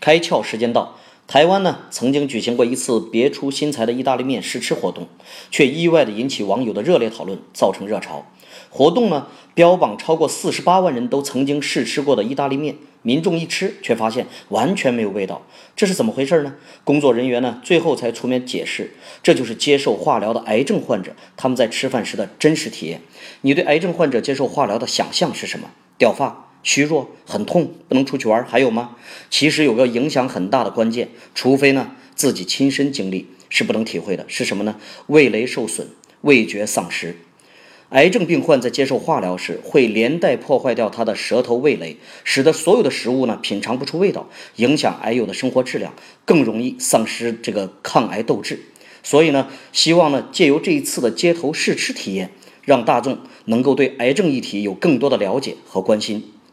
开窍时间到，台湾呢曾经举行过一次别出心裁的意大利面试吃活动，却意外的引起网友的热烈讨论，造成热潮。活动呢标榜超过四十八万人都曾经试吃过的意大利面，民众一吃却发现完全没有味道，这是怎么回事呢？工作人员呢最后才出面解释，这就是接受化疗的癌症患者他们在吃饭时的真实体验。你对癌症患者接受化疗的想象是什么？掉发？虚弱、很痛，不能出去玩，还有吗？其实有个影响很大的关键，除非呢自己亲身经历，是不能体会的。是什么呢？味蕾受损，味觉丧失。癌症病患在接受化疗时，会连带破坏掉他的舌头味蕾，使得所有的食物呢品尝不出味道，影响癌友的生活质量，更容易丧失这个抗癌斗志。所以呢，希望呢借由这一次的街头试吃体验，让大众能够对癌症议题有更多的了解和关心。